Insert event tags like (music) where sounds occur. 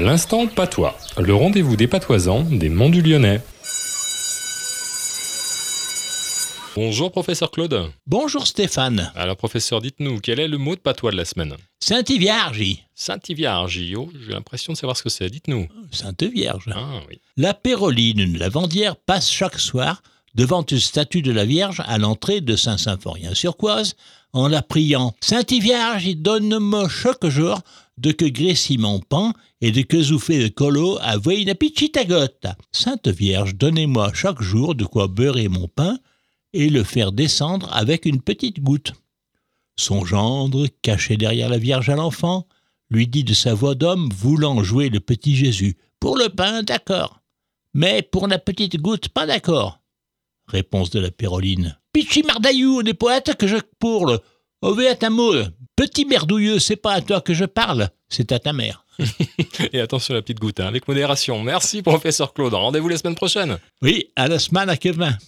L'instant patois, le rendez-vous des patoisans des Monts du Lyonnais. Bonjour professeur Claude. Bonjour Stéphane. Alors professeur, dites-nous, quel est le mot de patois de la semaine? Sainte-Vierge. Sainte-Vierge, oh, j'ai l'impression de savoir ce que c'est, dites-nous. Sainte-Vierge. Ah oui. La Péroline, une lavandière, passe chaque soir devant une statue de la Vierge à l'entrée de Saint-Symphorien-sur-Coise en la priant Sainte-Vierge, donne-moi chaque jour de que grécie mon pan et de que fait de colo à une petite gotte. Sainte Vierge, donnez-moi chaque jour de quoi beurrer mon pain et le faire descendre avec une petite goutte. Son gendre, caché derrière la Vierge à l'enfant, lui dit de sa voix d'homme voulant jouer le petit Jésus. Pour le pain, d'accord. Mais pour la petite goutte, pas d'accord. Réponse de la Péroline. Pichi mardaillou, on est poète que je pourle. Ové à ta mot. Petit merdouilleux, c'est pas à toi que je parle, c'est à ta mère. (laughs) Et attention la petite goutte, hein, avec modération. Merci professeur Claude. Rendez-vous la semaine prochaine. Oui, à la semaine à Kevin.